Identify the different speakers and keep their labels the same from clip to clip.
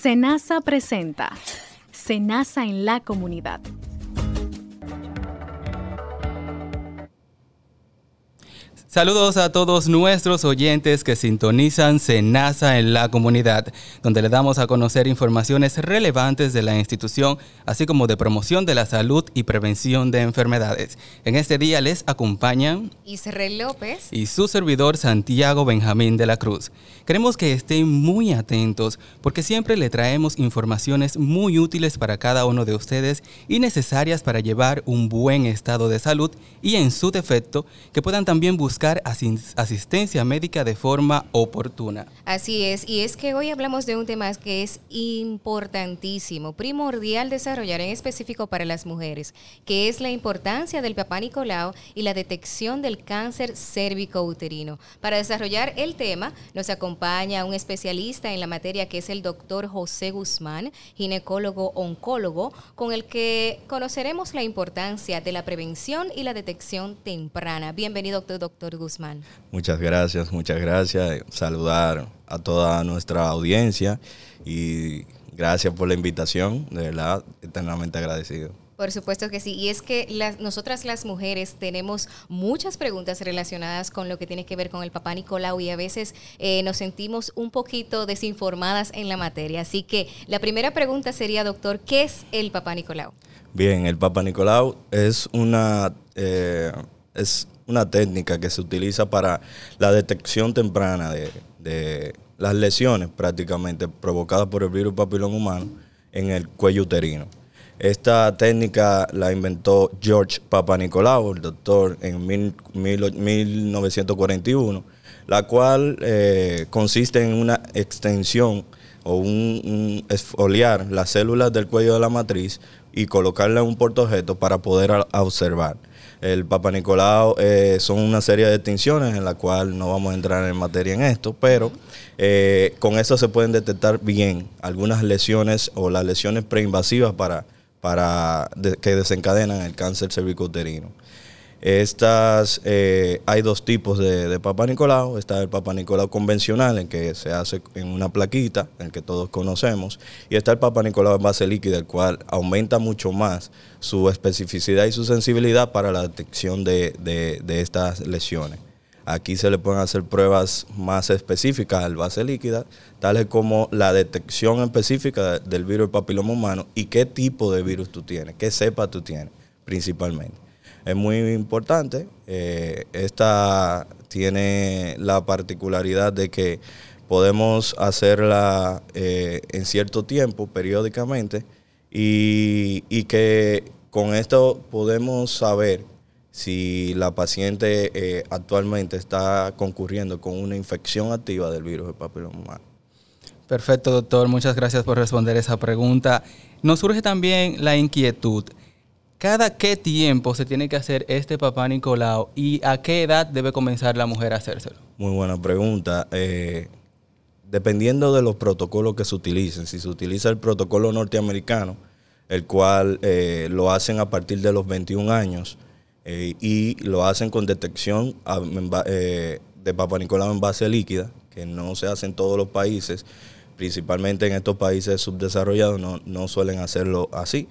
Speaker 1: Senasa presenta Senasa en la comunidad.
Speaker 2: Saludos a todos nuestros oyentes que sintonizan Senasa en la comunidad, donde le damos a conocer informaciones relevantes de la institución, así como de promoción de la salud y prevención de enfermedades. En este día les acompañan
Speaker 3: Israel López
Speaker 2: y su servidor Santiago Benjamín de la Cruz. Queremos que estén muy atentos porque siempre le traemos informaciones muy útiles para cada uno de ustedes y necesarias para llevar un buen estado de salud y en su defecto que puedan también buscar asistencia médica de forma oportuna.
Speaker 3: Así es, y es que hoy hablamos de un tema que es importantísimo, primordial desarrollar en específico para las mujeres, que es la importancia del papá Nicolau y la detección del cáncer cérvico-uterino. Para desarrollar el tema nos acompaña un especialista en la materia que es el doctor José Guzmán, ginecólogo oncólogo, con el que conoceremos la importancia de la prevención y la detección temprana. Bienvenido, doctor Guzmán.
Speaker 4: Muchas gracias, muchas gracias. Saludar a toda nuestra audiencia y gracias por la invitación, de verdad, eternamente agradecido.
Speaker 3: Por supuesto que sí. Y es que las, nosotras las mujeres tenemos muchas preguntas relacionadas con lo que tiene que ver con el papá Nicolau y a veces eh, nos sentimos un poquito desinformadas en la materia. Así que la primera pregunta sería, doctor, ¿qué es el papá Nicolau?
Speaker 4: Bien, el papá Nicolau es una... Eh, es una técnica que se utiliza para la detección temprana de, las lesiones prácticamente provocadas por el virus papilón humano en el cuello uterino. Esta técnica la inventó George Papanicolau, el doctor, en 1941, la cual eh, consiste en una extensión o un, esfoliar las células del cuello de la matriz y colocarla en un portojeto para poder observar. El Papa Nicolau eh, son una serie de distinciones en la cual no vamos a entrar en materia en esto, pero eh, con eso se pueden detectar bien algunas lesiones o las lesiones preinvasivas para, para que desencadenan el cáncer cervicouterino. Estas, eh, hay dos tipos de, de, Papa Nicolau. Está el Papa Nicolau convencional, en que se hace en una plaquita, el que todos conocemos. Y está el Papa Nicolau en base líquida, el cual aumenta mucho más su especificidad y su sensibilidad para la detección de, de estas lesiones. Aquí se le pueden hacer pruebas más específicas al base líquida, tales como la detección específica del virus papiloma humano y qué tipo de virus tú tienes, qué cepa tú tienes principalmente es muy importante. Eh, esta tiene la particularidad de que podemos hacerla eh, en cierto tiempo, periódicamente, y, que con esto podemos saber si la paciente eh, actualmente está concurriendo con una infección activa del virus del papiloma.
Speaker 2: Perfecto, doctor. Muchas gracias por responder esa pregunta. Nos surge también la inquietud. ¿Cada qué tiempo se tiene que hacer este papá Nicolau y a qué edad debe comenzar la mujer a hacérselo?
Speaker 4: Muy buena pregunta. Eh, dependiendo de los protocolos que se utilicen, si se utiliza el protocolo norteamericano, el cual eh, lo hacen a partir de los 21 años eh, y lo hacen con detección de papá Nicolau en base líquida, que no se hace en todos los países, principalmente en estos países subdesarrollados no, no suelen hacerlo así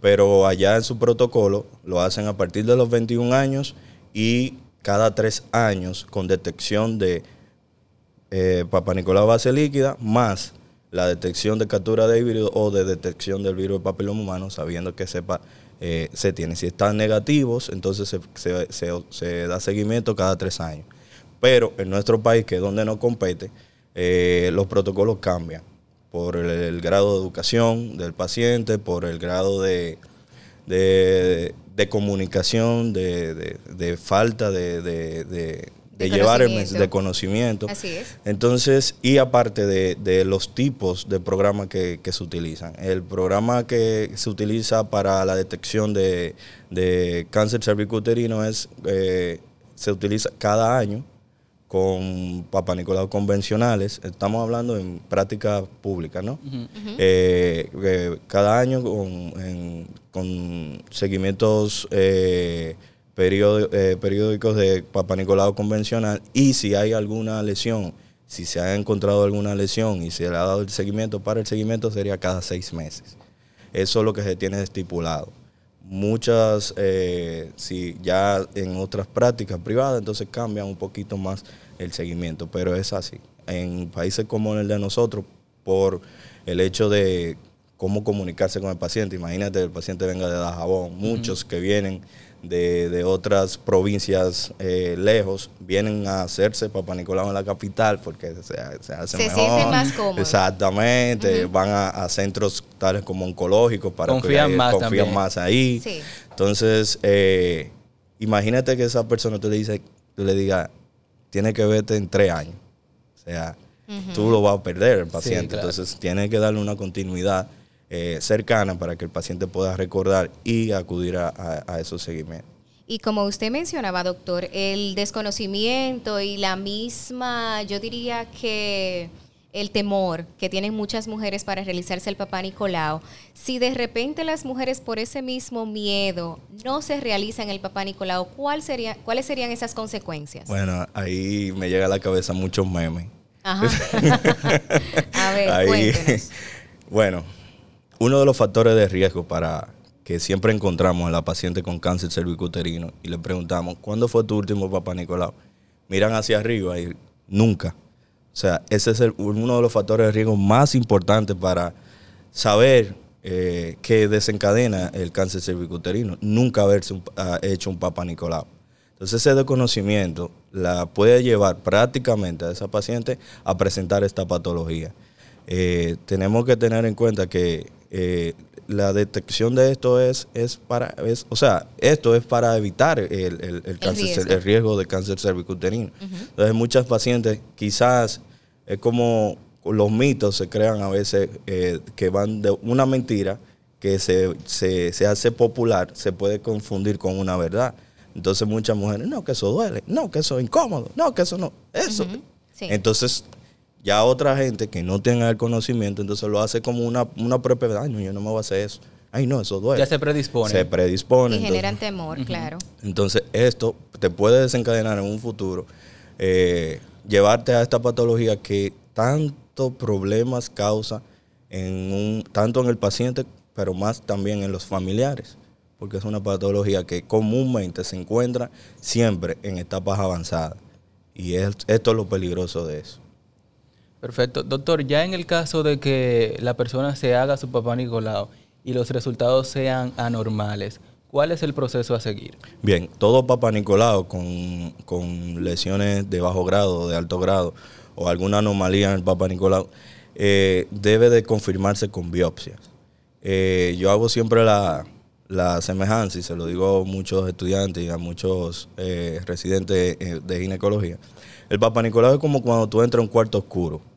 Speaker 4: pero allá en su protocolo lo hacen a partir de los 21 años y cada tres años con detección de eh, Papa Nicolau base líquida más la detección de captura de híbrido o de detección del virus del papiloma humano, sabiendo que sepa eh, se tiene. Si están negativos, entonces se, da seguimiento cada tres años. Pero en nuestro país, que es donde no compete, eh, los protocolos cambian por el, grado de educación del paciente, por el grado de, de, comunicación, de, falta de, llevar el de conocimiento.
Speaker 3: Así es.
Speaker 4: Entonces, y aparte de, los tipos de programas que, se utilizan. El programa que se utiliza para la detección de, cáncer cervicuterino es, eh, se utiliza cada año con Papa Nicolau convencionales, estamos hablando en práctica pública, ¿no? Eh, cada año con, seguimientos eh, eh, periódicos de Papa Nicolau convencional y si hay alguna lesión Si se ha encontrado alguna lesión y se le ha dado el seguimiento, para el seguimiento sería cada seis meses. Eso es lo que se tiene estipulado. Muchas, eh, si ya en otras prácticas privadas, entonces cambian un poquito más el seguimiento, pero es así. En países como el de nosotros, por el hecho de cómo comunicarse con el paciente. Imagínate el paciente venga de Dajabón, muchos que vienen de, otras provincias eh, lejos vienen a hacerse Papá Nicolau en la capital porque se, se hace
Speaker 3: se sienten más cómodos.
Speaker 4: Exactamente, van a, centros tales como oncológicos para
Speaker 2: confían más
Speaker 4: confían más ahí. Entonces, eh, imagínate que esa persona tú le dices, tú le digas, tiene que verte en tres años. O sea, tú lo vas a perder el paciente. Entonces, tiene que darle una continuidad eh, cercana para que el paciente pueda recordar y acudir a, esos seguimientos.
Speaker 3: Y como usted mencionaba, doctor, el desconocimiento y la misma, yo diría que el temor que tienen muchas mujeres para realizarse el papá Nicolau, si de repente las mujeres por ese mismo miedo no se realizan el papá Nicolau, ¿cuál sería, ¿cuáles serían esas consecuencias?
Speaker 4: Bueno, ahí me llega a la cabeza muchos memes.
Speaker 3: Ajá. a ver, cuéntenos.
Speaker 4: Bueno, uno de los factores de riesgo para que siempre encontramos en la paciente con cáncer cervicuterino y le preguntamos, ¿cuándo fue tu último papá Nicolau? Miran hacia arriba y nunca. O sea, ese es uno de los factores de riesgo más importantes para saber eh, qué desencadena el cáncer cervicuterino. Nunca haberse ah, hecho un papá Nicolau. Entonces ese desconocimiento la puede llevar prácticamente a esa paciente a presentar esta patología. Eh, tenemos que tener en cuenta que eh, la detección de esto es, es para, o sea, esto es para evitar el, el, cáncer, riesgo. el riesgo de cáncer cervicuterino. Entonces, muchas pacientes quizás es como los mitos se crean a veces eh, que van de una mentira que se, se, hace popular, se puede confundir con una verdad. Entonces muchas mujeres, no, que eso duele, no, que eso es incómodo, no, que eso no, eso. Entonces ya otra gente que no tenga el conocimiento, entonces lo hace como una, una propia, ay, no, yo no me voy a hacer eso. Ay, no, eso duele.
Speaker 2: Ya se predispone.
Speaker 4: Se predispone.
Speaker 3: Y generan temor, claro.
Speaker 4: Entonces, esto te puede desencadenar en un futuro, eh, llevarte a esta patología que tanto problemas causa en un, tanto en el paciente, pero más también en los familiares, porque es una patología que comúnmente se encuentra siempre en etapas avanzadas. Y esto es lo peligroso de eso.
Speaker 2: Perfecto. Doctor, ya en el caso de que la persona se haga su papá Nicolau y los resultados sean anormales, ¿cuál es el proceso a seguir?
Speaker 4: Bien, todo papá Nicolau con, lesiones de bajo grado, de alto grado o alguna anomalía en el papá Nicolau eh, debe de confirmarse con biopsias. Eh, yo hago siempre la, semejanza y se lo digo a muchos estudiantes y a muchos eh, residentes de ginecología. El papá Nicolau es como cuando tú entras a un cuarto oscuro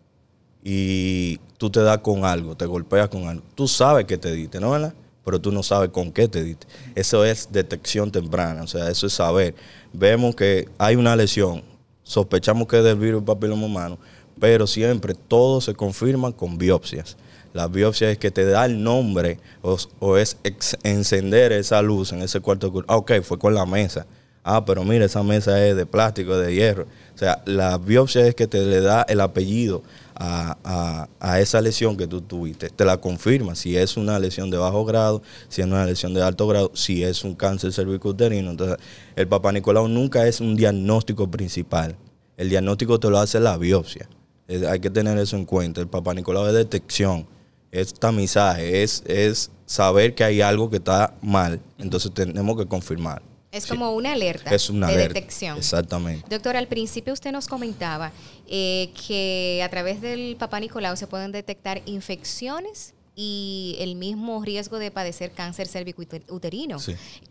Speaker 4: y tú te das con algo, te golpeas con algo. Tú sabes que te diste, ¿no verdad? Pero tú no sabes con qué te diste. Eso es detección temprana, o sea, eso es saber. Vemos que hay una lesión, sospechamos que es del virus papiloma humano, pero siempre todo se confirma con biopsias. La biopsia es que te da el nombre o, es encender esa luz en ese cuarto oscuro. Ah, ok, fue con la mesa. Ah, pero mira, esa mesa es de plástico, de hierro. O sea, la biopsia es que te le da el apellido a, esa lesión que tú tuviste. Te la confirma si es una lesión de bajo grado, si es una lesión de alto grado, si es un cáncer cervicuterino. Entonces, el papá Nicolau nunca es un diagnóstico principal. El diagnóstico te lo hace la biopsia. hay que tener eso en cuenta. El papá Nicolau es detección, es tamizaje, es, es saber que hay algo que está mal. Entonces tenemos que confirmar.
Speaker 3: Es como una alerta
Speaker 4: es una
Speaker 3: de
Speaker 4: detección. Exactamente.
Speaker 3: Doctor, al principio usted nos comentaba eh, que a través del papá Nicolau se pueden detectar infecciones y el mismo riesgo de padecer cáncer cervicouterino.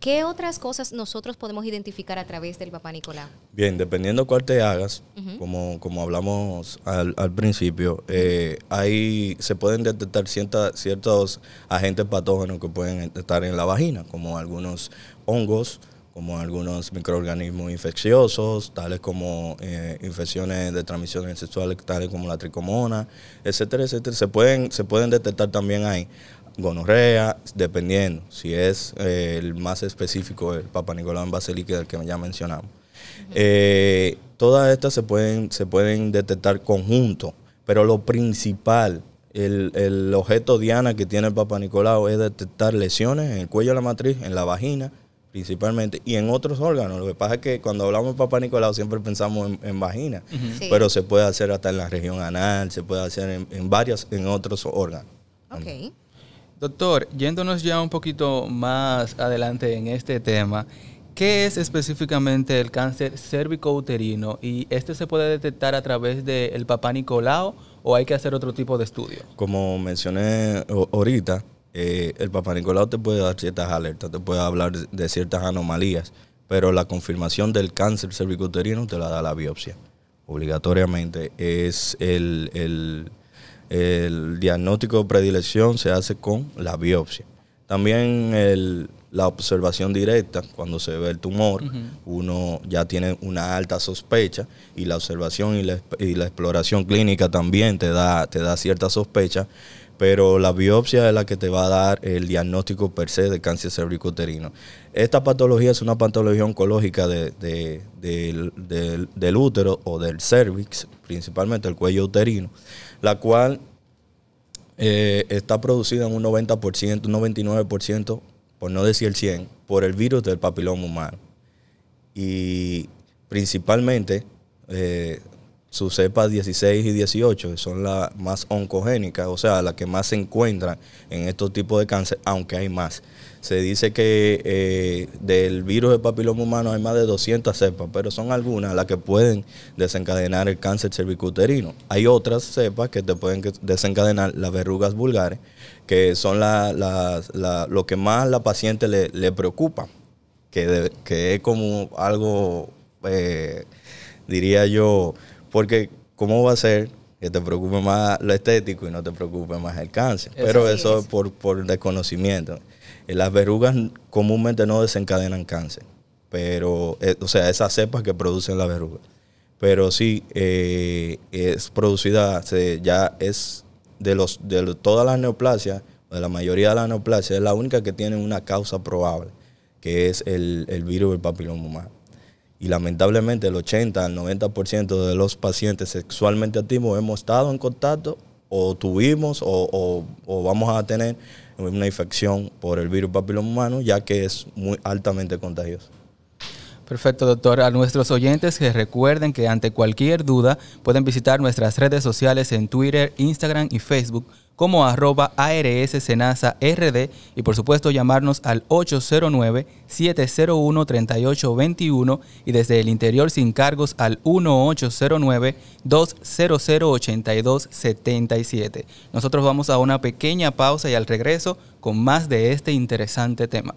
Speaker 3: ¿Qué otras cosas nosotros podemos identificar a través del papá Nicolau?
Speaker 4: Bien, dependiendo cuál te hagas, como, como hablamos al, principio, eh, se pueden detectar ciertos agentes patógenos que pueden estar en la vagina, como algunos hongos, como algunos microorganismos infecciosos, tales como eh, infecciones de transmisiones sexuales, tales como la tricomona, etcétera, etcétera. Se pueden, se pueden detectar también ahí gonorrea, dependiendo si es eh, el más específico, el Papa Nicolás en base líquida, el que ya mencionamos. Eh, todas estas se pueden, se pueden detectar conjunto, pero lo principal, el, el objeto diana que tiene el Papa Nicolau es detectar lesiones en el cuello de la matriz, en la vagina, principalmente, y en otros órganos. Lo que pasa es que cuando hablamos de Papá Nicolau siempre pensamos en, vagina, pero se puede hacer hasta en la región anal, se puede hacer en, en varios, en otros órganos.
Speaker 2: Ok. Doctor, yéndonos ya un poquito más adelante en este tema, ¿qué es específicamente el cáncer cérvico-uterino? ¿Y este se puede detectar a través del Papá Nicolau o hay que hacer otro tipo de estudio?
Speaker 4: Como mencioné ahorita, eh, el Papá Nicolau te puede dar ciertas alertas, te puede hablar de ciertas anomalías, pero la confirmación del cáncer cervicouterino te la da la biopsia. Obligatoriamente es el, el, el diagnóstico de predilección se hace con la biopsia. También el, la observación directa, cuando se ve el tumor, uno ya tiene una alta sospecha y la observación y la, y la, exploración clínica también te da, te da cierta sospecha, pero la biopsia es la que te va a dar el diagnóstico per se de cáncer cervicouterino. Esta patología es una patología oncológica de, del, útero o del cervix, principalmente el cuello uterino, la cual eh, está producida en un 90%, un 99%, por no decir el 100%, por el virus del papiloma humano. Y principalmente eh, sus cepas 16 y 18 son las más oncogénicas, o sea, las que más se encuentran en estos tipos de cáncer, aunque hay más. Se dice que eh, del virus del papiloma humano hay más de 200 cepas, pero son algunas las que pueden desencadenar el cáncer cervicuterino. Hay otras cepas que te pueden desencadenar las verrugas vulgares, que son lo que más la paciente le, preocupa, que, que, es como algo, eh, diría yo, porque, ¿cómo va a ser que te preocupe más lo estético y no te preocupe más el cáncer? Pero eso es por, por desconocimiento. Eh, las verrugas comúnmente no desencadenan cáncer, pero, eh, o sea, esas cepas que producen las verrugas. Pero sí, eh, es producida, ya es de, los, de todas las neoplasias, de la mayoría de las neoplasias, es la única que tiene una causa probable, que es el, el virus del papiloma humano y lamentablemente el 80 al 90% de los pacientes sexualmente activos hemos estado en contacto o tuvimos o, vamos a tener una infección por el virus papiloma humano, ya que es muy altamente contagioso.
Speaker 2: Perfecto, doctor. A nuestros oyentes que recuerden que ante cualquier duda pueden visitar nuestras redes sociales en Twitter, Instagram y Facebook como arroba ARS Senasa RD y por supuesto llamarnos al 809-701-3821 y desde el interior sin cargos al 1809-200-8277. Nosotros vamos a una pequeña pausa y al regreso con más de este interesante tema.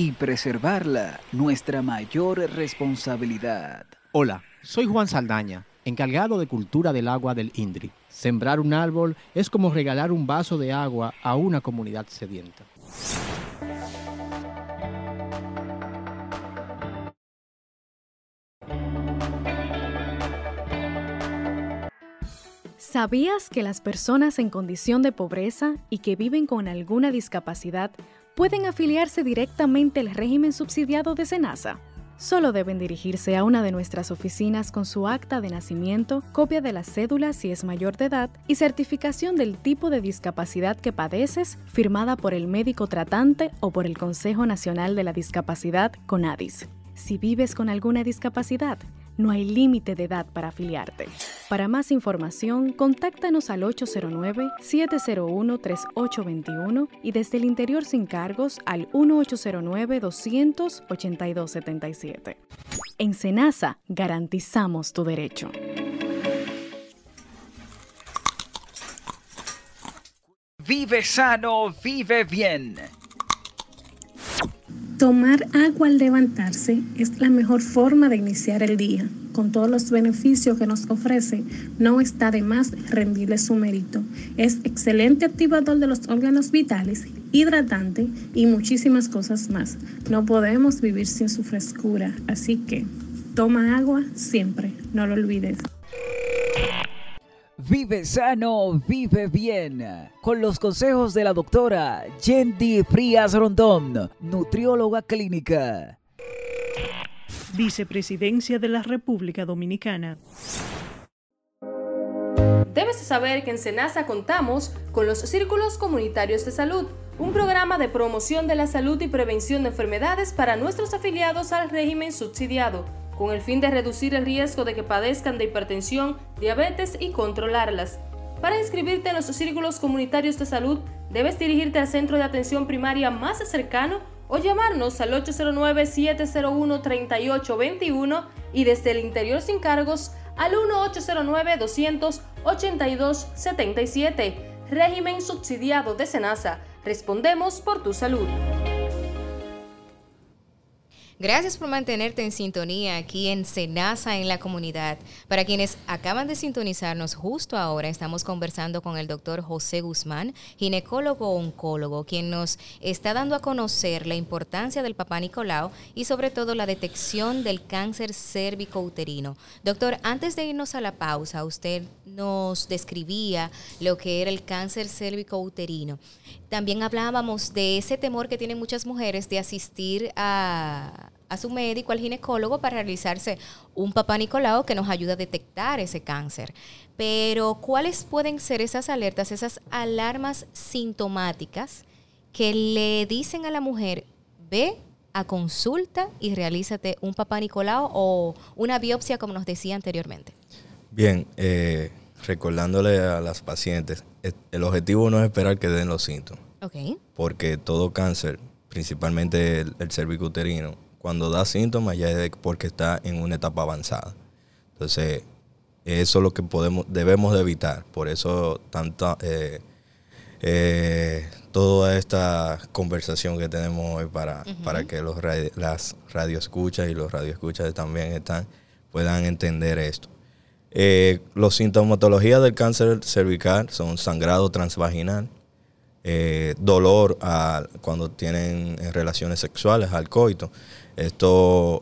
Speaker 5: y preservarla nuestra mayor responsabilidad.
Speaker 6: Hola, soy Juan Saldaña, encargado de cultura del agua del INDRI. Sembrar un árbol es como regalar un vaso de agua a una comunidad sedienta.
Speaker 1: ¿Sabías que las personas en condición de pobreza y que viven con alguna discapacidad pueden afiliarse directamente al régimen subsidiado de SENASA. Solo deben dirigirse a una de nuestras oficinas con su acta de nacimiento, copia de la cédula si es mayor de edad y certificación del tipo de discapacidad que padeces firmada por el médico tratante o por el Consejo Nacional de la Discapacidad CONADIS. Si vives con alguna discapacidad, no hay límite de edad para afiliarte. Para más información, contáctanos al 809-701-3821 y desde el interior sin cargos al 1809-282-77. En Senasa garantizamos tu derecho.
Speaker 5: Vive sano, vive bien.
Speaker 7: Tomar agua al levantarse es la mejor forma de iniciar el día con todos los beneficios que nos ofrece, no está de más rendirle su mérito. Es excelente activador de los órganos vitales, hidratante y muchísimas cosas más. No podemos vivir sin su frescura, así que toma agua siempre, no lo olvides.
Speaker 5: Vive sano, vive bien. Con los consejos de la doctora Yendi Frías Rondón, nutrióloga clínica.
Speaker 8: Vicepresidencia de la República Dominicana.
Speaker 9: Debes saber que en Senasa contamos con los Círculos Comunitarios de Salud, un programa de promoción de la salud y prevención de enfermedades para nuestros afiliados al régimen subsidiado con el fin de reducir el riesgo de que padezcan de hipertensión, diabetes y controlarlas. Para inscribirte en los círculos comunitarios de salud, debes dirigirte al centro de atención primaria más cercano o llamarnos al 809-701-3821 y desde el interior sin cargos al 1809-282-77. Régimen subsidiado de Senasa. Respondemos por tu salud.
Speaker 3: Gracias por mantenerte en sintonía aquí en Senasa en la comunidad. Para quienes acaban de sintonizarnos justo ahora, estamos conversando con el doctor José Guzmán, ginecólogo oncólogo, quien nos está dando a conocer la importancia del papá Nicolau y sobre todo la detección del cáncer cérvico-uterino. Doctor, antes de irnos a la pausa, usted nos describía lo que era el cáncer cérvico-uterino. También hablábamos de ese temor que tienen muchas mujeres de asistir a, su médico, al ginecólogo, para realizarse un papá Nicolau que nos ayuda a detectar ese cáncer. Pero, ¿cuáles pueden ser esas alertas, esas alarmas sintomáticas que le dicen a la mujer, ve a consulta y realízate un papá Nicolau o una biopsia, como nos decía anteriormente?
Speaker 4: Bien, eh, recordándole a las pacientes, el objetivo no es esperar que den los síntomas. Porque todo cáncer, principalmente el, el uterino, cuando da síntomas ya es porque está en una etapa avanzada. Entonces, eso es lo que podemos, debemos de evitar. Por eso tanta, eh, eh, toda esta conversación que tenemos hoy para, para que los las radioescuchas y los radioescuchas también están, puedan entender esto. Eh, los sintomatologías del cáncer cervical son sangrado transvaginal, eh, dolor cuando tienen relaciones sexuales, al coito. Esto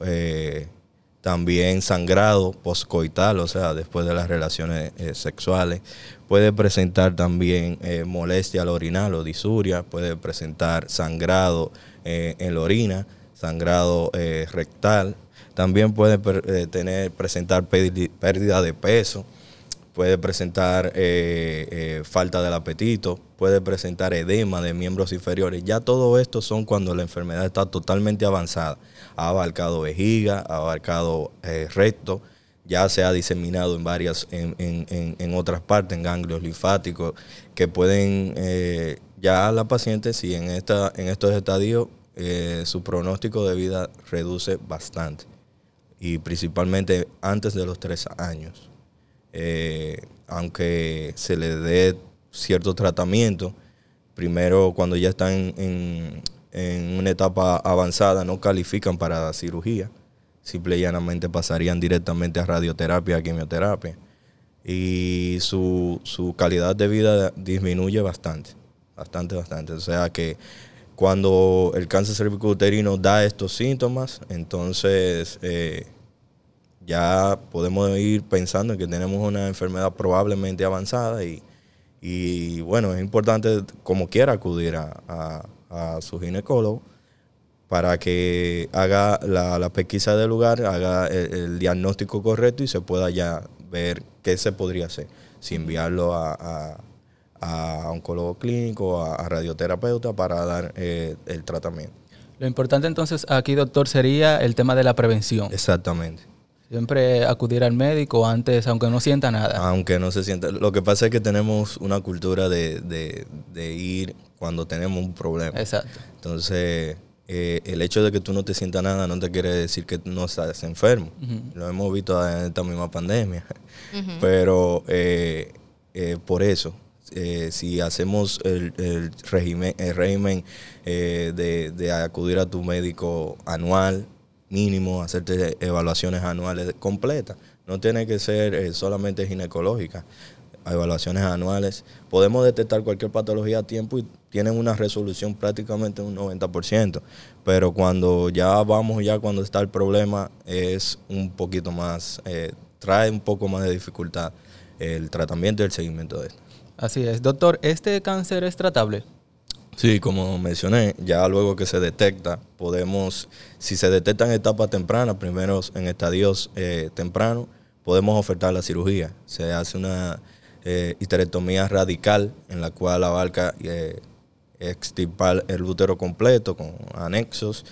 Speaker 4: también sangrado postcoital, o sea, después de las relaciones sexuales. Puede presentar también molestia al orinar o disuria, puede presentar sangrado en la orina, sangrado rectal, también puede eh, tener, presentar pérdida de peso, puede presentar eh, eh, falta del apetito, puede presentar edema de miembros inferiores. Ya todo esto son cuando la enfermedad está totalmente avanzada. Ha abarcado vejiga, ha abarcado recto, ya se ha diseminado en varias, en, en, otras partes, en ganglios linfáticos, que pueden, ya la paciente, si en, esta, en estos estadios, su pronóstico de vida reduce bastante y principalmente antes de los tres años. Eh, aunque se le dé cierto tratamiento, primero cuando ya están en, una etapa avanzada no califican para cirugía, simple y llanamente pasarían directamente a radioterapia, a quimioterapia. Y su, su calidad de vida disminuye bastante, bastante, bastante. O sea que cuando el cáncer cervicouterino da estos síntomas, entonces eh, ya podemos ir pensando en que tenemos una enfermedad probablemente avanzada y, bueno, es importante como quiera acudir a, su ginecólogo para que haga la, pesquisa del lugar, haga el, diagnóstico correcto y se pueda ya ver qué se podría hacer. Si enviarlo a, a oncólogo clínico, a, radioterapeuta para dar eh, el tratamiento.
Speaker 2: Lo importante entonces aquí, doctor, sería el tema de la prevención.
Speaker 4: Exactamente.
Speaker 2: Siempre acudir al médico antes, aunque no sienta nada.
Speaker 4: Aunque no se sienta. Lo que pasa es que tenemos una cultura de, ir cuando tenemos un problema.
Speaker 2: Exacto.
Speaker 4: Entonces, eh, el hecho de que tú no te sientas nada no te quiere decir que no estás enfermo. Lo hemos visto en esta misma pandemia. Pero eh, por eso, eh, si hacemos el, régimen, el régimen eh, de, acudir a tu médico anual, mínimo, hacerte evaluaciones anuales completas, No tiene que ser eh, solamente ginecológica. Evaluaciones anuales. Podemos detectar cualquier patología a tiempo y tienen una resolución prácticamente un 90%. Pero cuando ya vamos, ya cuando está el problema, es un poquito más, eh, trae un poco más de dificultad el tratamiento y el seguimiento de esto.
Speaker 2: Así es. Doctor, ¿este cáncer es tratable?
Speaker 4: Sí, como mencioné, ya luego que se detecta, podemos, si se detecta en etapa temprana, primero en estadios eh, tempranos, podemos ofertar la cirugía. Se hace una eh, histerectomía radical en la cual abarca eh, extirpar el útero completo con anexos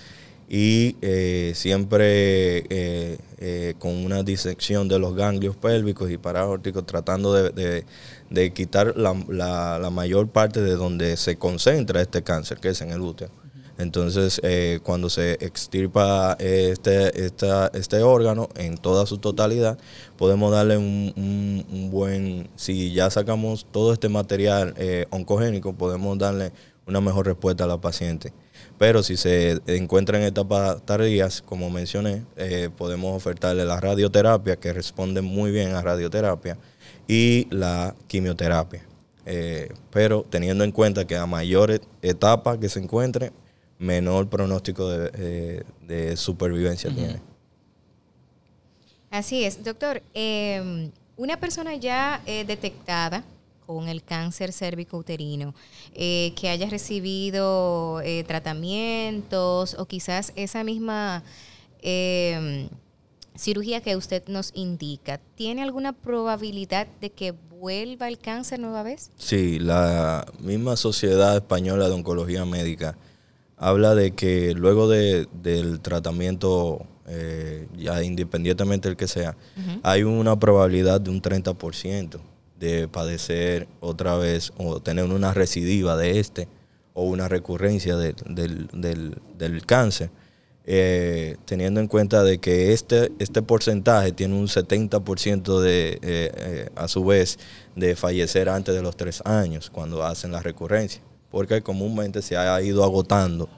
Speaker 4: y eh, siempre eh, eh, con una disección de los ganglios pélvicos y paraórticos, tratando de, quitar la, mayor parte de donde se concentra este cáncer, que es en el útero. Entonces, cuando se extirpa este, este órgano en toda su totalidad, podemos darle un, un buen, si ya sacamos todo este material oncogénico, podemos darle una mejor respuesta a la paciente. Pero si se encuentra en etapas tardías, como mencioné, eh, podemos ofertarle la radioterapia, que responde muy bien a radioterapia, y la quimioterapia. Eh, pero teniendo en cuenta que a mayor etapa que se encuentre, menor pronóstico de, eh, supervivencia tiene.
Speaker 3: Así es, doctor. una persona ya detectada con el cáncer cérvico-uterino, eh, que haya recibido eh, tratamientos o quizás esa misma em, cirugía que usted nos indica, ¿tiene alguna probabilidad de que vuelva el cáncer nueva vez?
Speaker 4: Sí, la misma Sociedad Española de Oncología Médica habla de que luego de, del tratamiento, eh, ya independientemente del que sea, hay una probabilidad de un 30% de padecer otra vez o tener una recidiva de este o una recurrencia del, cáncer, eh, teniendo en cuenta de que este, este porcentaje tiene un 70% de, eh, eh, a su vez, de fallecer antes de los tres años cuando hacen la recurrencia, porque comúnmente se ha ido agotando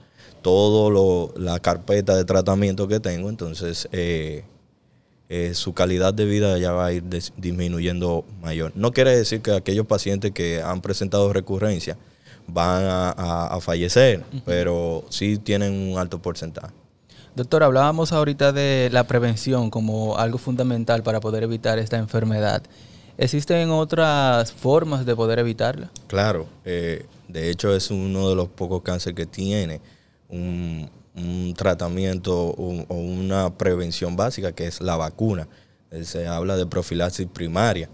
Speaker 4: todo la carpeta de tratamiento que tengo, entonces eh, su calidad de vida ya va a ir disminuyendo mayor. No quiere decir que aquellos pacientes que han presentado recurrencia van a, fallecer, pero sí tienen un alto porcentaje.
Speaker 2: Doctor, hablábamos ahorita de la prevención como algo fundamental para poder evitar esta enfermedad. ¿Existen otras formas de poder evitarla?
Speaker 4: Claro, eh, de hecho es uno de los pocos cánceres que tiene un, un tratamiento o, una prevención básica que es la vacuna. Eh, se habla de profilaxis primaria.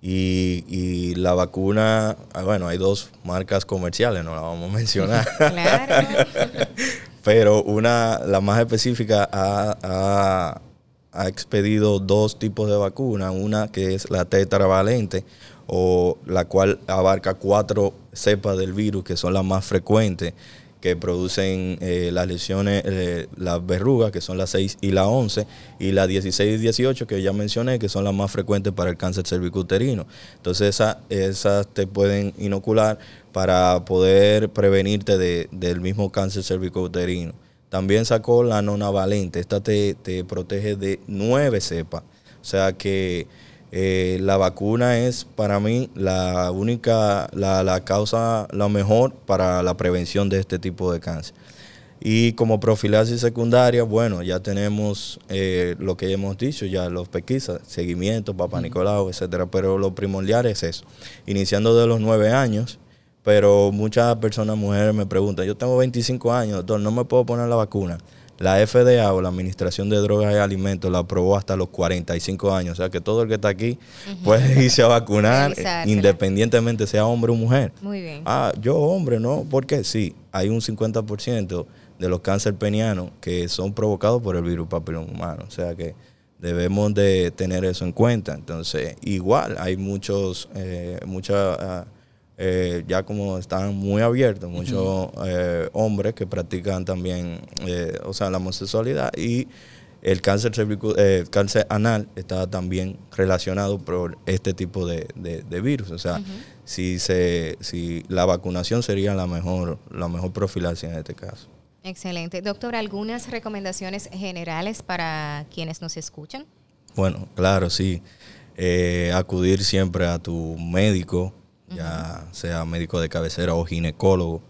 Speaker 4: Y, la vacuna, ah, bueno, hay dos marcas comerciales, no la vamos a mencionar. Claro. Pero una, la más específica, ha, expedido dos tipos de vacuna. Una que es la tetravalente, o la cual abarca cuatro cepas del virus, que son las más frecuentes que producen eh, las lesiones, eh, las verrugas, que son las 6 y la 11, y las 16 y 18, que ya mencioné, que son las más frecuentes para el cáncer cervicuterino. Entonces, esas esa te pueden inocular para poder prevenirte de, del mismo cáncer cervicuterino. También sacó la nonavalente, esta te, te protege de nueve cepas. O sea que eh, la vacuna es para mí la única, la, causa, la mejor para la prevención de este tipo de cáncer. Y como profilaxis secundaria, bueno, ya tenemos eh, lo que hemos dicho, ya los pequisas, seguimiento, papá Nicolau, etcétera, pero lo primordial es eso. Iniciando de los nueve años, pero muchas personas, mujeres, me preguntan, yo tengo 25 años, doctor, no me puedo poner la vacuna. La FDA o la Administración de Drogas y Alimentos la aprobó hasta los 45 años. O sea que todo el que está aquí puede irse a vacunar, independientemente sea hombre o mujer.
Speaker 3: Muy bien.
Speaker 4: Ah, yo hombre, ¿no? Porque sí, hay un 50% de los cáncer penianos que son provocados por el virus papilón humano. O sea que debemos de tener eso en cuenta. Entonces, igual hay muchos, eh, muchas... Ah, eh, ya como están muy abiertos, muchos eh, hombres que practican también, eh, o sea, la homosexualidad y el cáncer, cáncer anal está también relacionado por este tipo de, virus. O sea, si, se, si la vacunación sería la mejor, la mejor profilaxis en este caso.
Speaker 3: Excelente. Doctor, ¿algunas recomendaciones generales para quienes nos escuchan?
Speaker 4: Bueno, claro, sí. Eh, acudir siempre a tu médico, ya sea médico de cabecera o ginecólogo,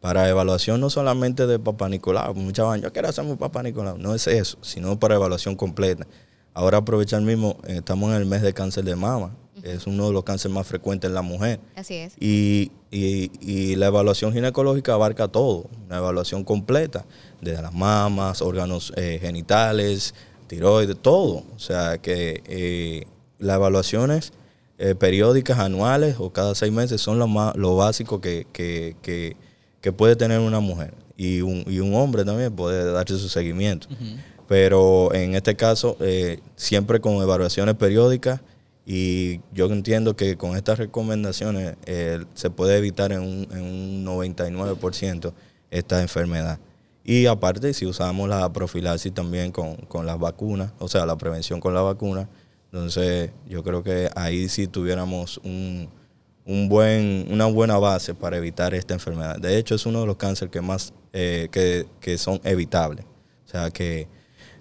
Speaker 4: para evaluación no solamente de papá Nicolau. Muchas veces yo quiero hacerme papá Nicolau. No es eso, sino para evaluación completa. Ahora aprovechar mismo, eh, estamos en el mes de cáncer de mama. Es uno de los cánceres más frecuentes en la mujer.
Speaker 3: Así es.
Speaker 4: Y, y- y la evaluación ginecológica abarca todo, una evaluación completa, desde las mamas, órganos eh, genitales, tiroides, todo. O sea que eh, las evaluaciones eh, periódicas, anuales o cada seis meses son lo, más, lo básico que, que- que- que puede tener una mujer. Y un, y un hombre también puede darse su seguimiento. Pero en este caso, eh, siempre con evaluaciones periódicas y yo entiendo que con estas recomendaciones eh, se puede evitar en un, en un 99% esta enfermedad. Y aparte, si usamos la profilaxis también con, con las vacunas, o sea, la prevención con la vacuna, entonces yo creo que ahí sí tuviéramos un, un buen, una buena base para evitar esta enfermedad. De hecho, es uno de los cánceres que más eh, que, que son evitables. O sea que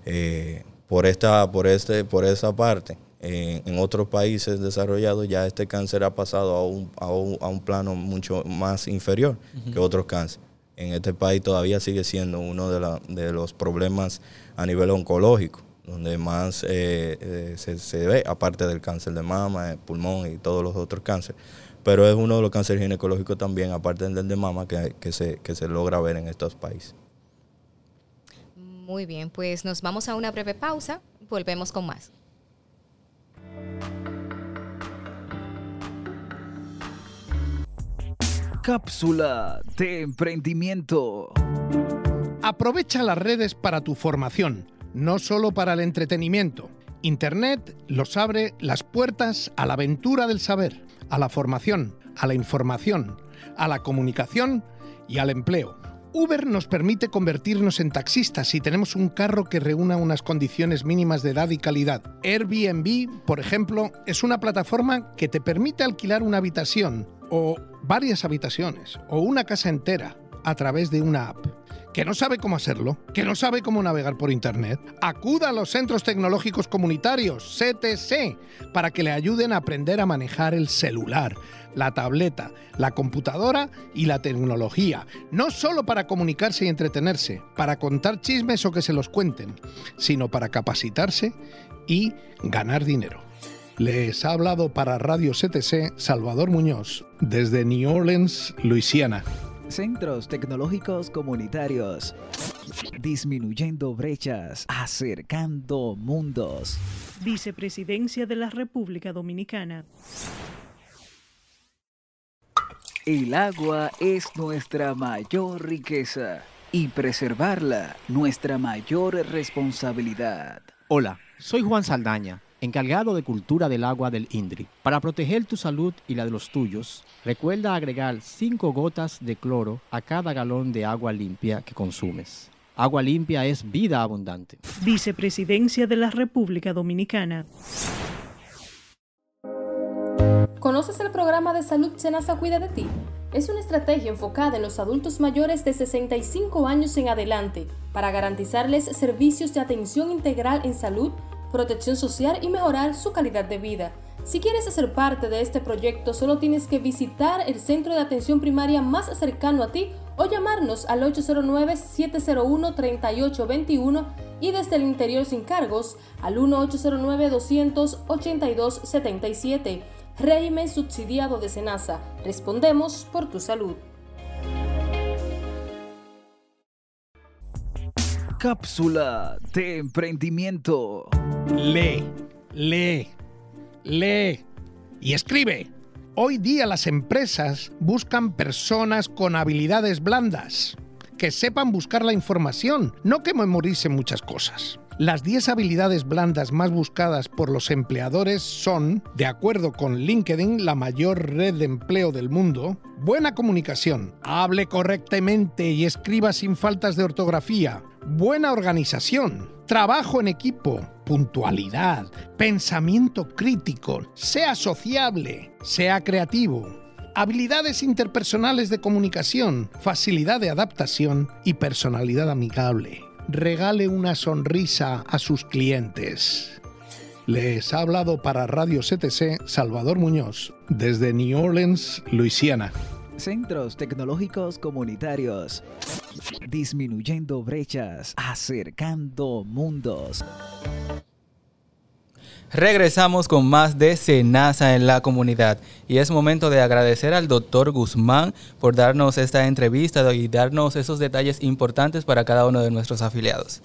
Speaker 4: eh, por esta, por este, por esa parte, eh, en otros países desarrollados ya este cáncer ha pasado a un, a un, a un plano mucho más inferior que otros cánceres. En este país todavía sigue siendo uno de, la- de los problemas a nivel oncológico, donde más eh, eh, se, se ve, aparte del cáncer de mama, eh, pulmón y todos los otros cánceres. Pero es uno de los cánceres ginecológicos también, aparte del de mama, que, que se, que se logra ver en estos países.
Speaker 3: Muy bien, pues nos vamos a una breve pausa. Volvemos con más.
Speaker 5: Cápsula de emprendimiento.
Speaker 10: Aprovecha las redes para tu formación, no solo para el entretenimiento. Internet los abre las puertas a la aventura del saber, a la formación, a la información, a la comunicación y al empleo. Uber nos permite convertirnos en taxistas si tenemos un carro que reúna unas condiciones mínimas de edad y calidad. Airbnb, por ejemplo, es una plataforma que te permite alquilar una habitación o varias habitaciones o una casa entera a través de una app. ¿Que no sabe cómo hacerlo? ¿Que no sabe cómo navegar por Internet? Acuda a los Centros Tecnológicos Comunitarios, CTC, para que le ayuden a aprender a manejar el celular, la tableta, la computadora y la tecnología. No solo para comunicarse y entretenerse, para contar chismes o que se los cuenten, sino para capacitarse y ganar dinero. Les ha hablado para Radio CTC Salvador Muñoz, desde New Orleans, Luisiana.
Speaker 5: Centros Tecnológicos Comunitarios. Disminuyendo brechas, acercando mundos.
Speaker 8: Vicepresidencia de la República Dominicana.
Speaker 5: El agua es nuestra mayor riqueza y preservarla nuestra mayor responsabilidad.
Speaker 6: Hola, soy Juan Saldaña, encargado de Cultura del Agua del INDRI. Para proteger tu salud y la de los tuyos, recuerda agregar 5 gotas de cloro a cada galón de agua limpia que consumes. Agua limpia es vida abundante.
Speaker 8: Vicepresidencia de la República Dominicana.
Speaker 9: ¿Conoces el programa de salud Senasa Cuida de ti? Es una estrategia enfocada en los adultos mayores de 65 años en adelante para garantizarles servicios de atención integral en salud, protección social y mejorar su calidad de vida. Si quieres hacer parte de este proyecto, solo tienes que visitar el centro de atención primaria más cercano a ti o llamarnos al 809-701-3821 y desde el interior sin cargos al 1-809-200-8277. Régimen subsidiado de Senasa. Respondemos por tu salud.
Speaker 5: Cápsula de emprendimiento.
Speaker 10: Lee, lee, lee y escribe. Hoy día las empresas buscan personas con habilidades blandas, que sepan buscar la información, no que memoricen muchas cosas. Las 10 habilidades blandas más buscadas por los empleadores son, de acuerdo con LinkedIn, la mayor red de empleo del mundo, buena comunicación, hable correctamente y escriba sin faltas de ortografía, buena organización, trabajo en equipo, puntualidad, pensamiento crítico, sea sociable, sea creativo, habilidades interpersonales de comunicación, facilidad de adaptación y personalidad amigable. Regale una sonrisa a sus clientes. Les ha hablado para Radio CTC Salvador Muñoz, desde New Orleans, Luisiana.
Speaker 5: Centros Tecnológicos Comunitarios. Disminuyendo brechas, acercando mundos.
Speaker 2: Regresamos con más de Senasa en la comunidad y es momento de agradecer al doctor Guzmán por darnos esta entrevista y darnos esos detalles importantes para cada uno de nuestros afiliados.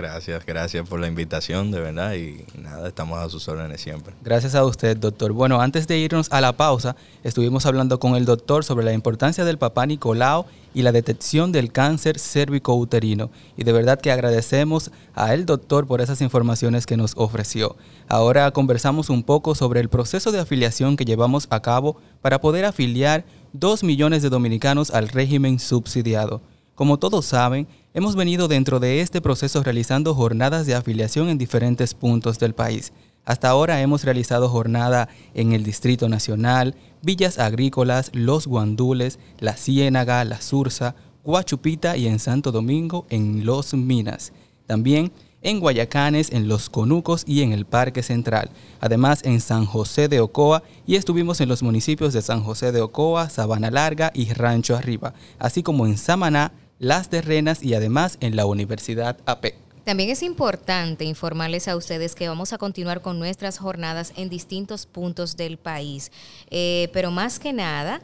Speaker 4: Gracias, gracias por la invitación, de verdad, y nada, estamos a sus órdenes siempre.
Speaker 2: Gracias a usted, doctor. Bueno, antes de irnos a la pausa, estuvimos hablando con el doctor sobre la importancia del papá Nicolau y la detección del cáncer cérvico-uterino. Y de verdad que agradecemos a el doctor por esas informaciones que nos ofreció. Ahora conversamos un poco sobre el proceso de afiliación que llevamos a cabo para poder afiliar 2 millones de dominicanos al régimen subsidiado. Como todos saben, hemos venido dentro de este proceso realizando jornadas de afiliación en diferentes puntos del país. Hasta ahora hemos realizado jornada en el Distrito Nacional, Villas Agrícolas, Los Guandules, La Ciénaga, La Sursa, Guachupita y en Santo Domingo en Los Minas. También en Guayacanes, en Los Conucos y en el Parque Central. Además en San José de Ocoa y estuvimos en los municipios de San José de Ocoa, Sabana Larga y Rancho Arriba, así como en Samaná, las terrenas y además en la Universidad AP.
Speaker 3: También es importante informarles a ustedes que vamos a continuar con nuestras jornadas en distintos puntos del país, eh, pero más que nada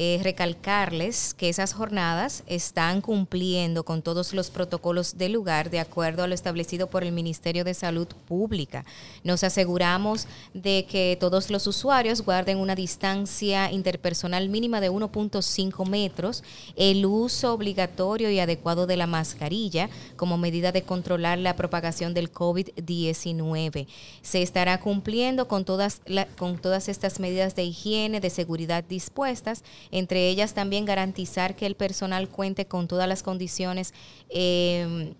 Speaker 3: eh, recalcarles que esas jornadas están cumpliendo con todos los protocolos del lugar de acuerdo a lo establecido por el Ministerio de Salud Pública. Nos aseguramos de que todos los usuarios guarden una distancia interpersonal mínima de 1.5 metros, el uso obligatorio y adecuado de la mascarilla como medida de controlar la propagación del COVID-19. Se estará cumpliendo con todas, con todas estas medidas de higiene, de seguridad dispuestas entre ellas también garantizar que el personal cuente con todas las condiciones em,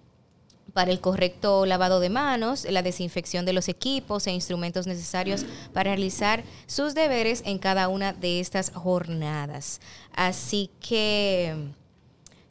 Speaker 3: para el correcto lavado de manos, la desinfección de los equipos e instrumentos necesarios para realizar sus deberes en cada una de estas jornadas. Así que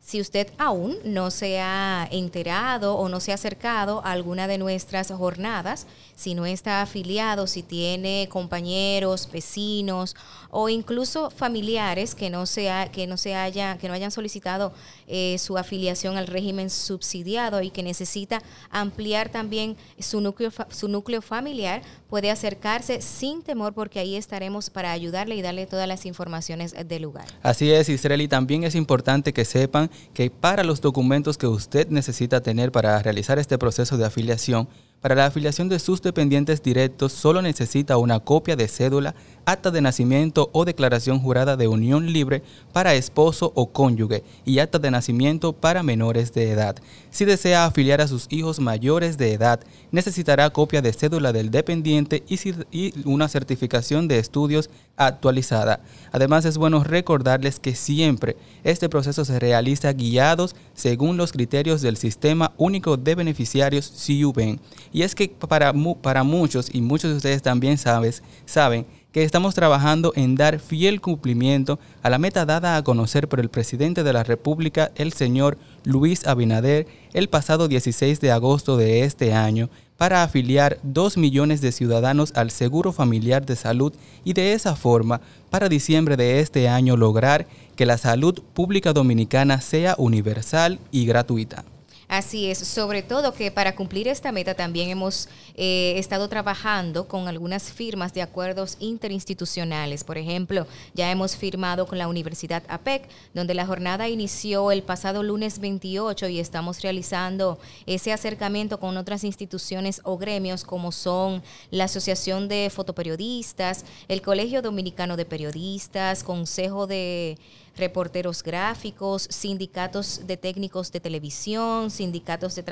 Speaker 3: si usted aún no se ha enterado o no se ha acercado a alguna de nuestras jornadas, si no está afiliado, si tiene compañeros, vecinos o incluso familiares que no se, que no se haya, que no hayan solicitado eh, su afiliación al régimen subsidiado y que necesita ampliar también su núcleo, su núcleo familiar, puede acercarse sin temor porque ahí estaremos para ayudarle y darle todas las informaciones del lugar.
Speaker 2: Así es, Israel, también es importante que sepan que para los documentos que usted necesita tener para realizar este proceso de afiliación, para la afiliación de sus dependientes directos solo necesita una copia de cédula, acta de nacimiento o declaración jurada de unión libre para esposo o cónyuge y acta de nacimiento para menores de edad. Si desea afiliar a sus hijos mayores de edad, necesitará copia de cédula del dependiente y, una certificación de estudios actualizada. Además es bueno recordarles que siempre este proceso se realiza guiados según los criterios del Sistema Único de Beneficiarios CUBEN y es que para, para muchos, y muchos de ustedes también sabes, saben, que estamos trabajando en dar fiel cumplimiento a la meta dada a conocer por el presidente de la República, el señor Luis Abinader, el pasado 16 de agosto de este año, para afiliar 2 millones de ciudadanos al Seguro Familiar de Salud y de esa forma, para diciembre de este año, lograr que la salud pública dominicana sea universal y gratuita.
Speaker 3: Así es, sobre todo que para cumplir esta meta también hemos eh, estado trabajando con algunas firmas de acuerdos interinstitucionales. Por ejemplo, ya hemos firmado con la Universidad APEC, donde la jornada inició el pasado lunes 28 y estamos realizando ese acercamiento con otras instituciones o gremios como son la Asociación de Fotoperiodistas, el Colegio Dominicano de Periodistas, Consejo de reporteros gráficos, sindicatos de técnicos de televisión, sindicatos de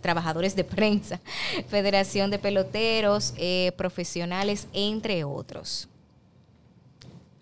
Speaker 3: trabajadores de prensa, Federación de Peloteros, eh, profesionales, entre otros.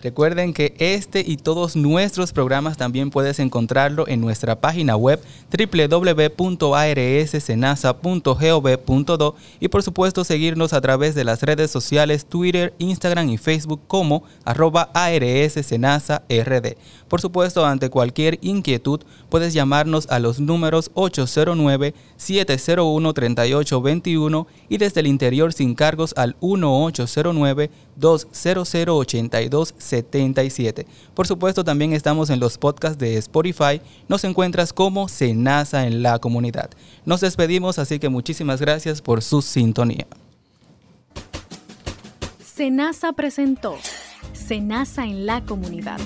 Speaker 2: Recuerden que este y todos nuestros programas también puedes encontrarlo en nuestra página web www.arssenasa.gov.do y por supuesto seguirnos a través de las redes sociales Twitter, Instagram y Facebook como arroba rd. Por supuesto, ante cualquier inquietud puedes llamarnos a los números 809-701-3821 y desde el interior sin cargos al 1809 200 8277. Por supuesto, también estamos en los podcasts de Spotify. Nos encuentras como Senasa en la comunidad. Nos despedimos, así que muchísimas gracias por su sintonía.
Speaker 1: Senasa presentó Senasa en la comunidad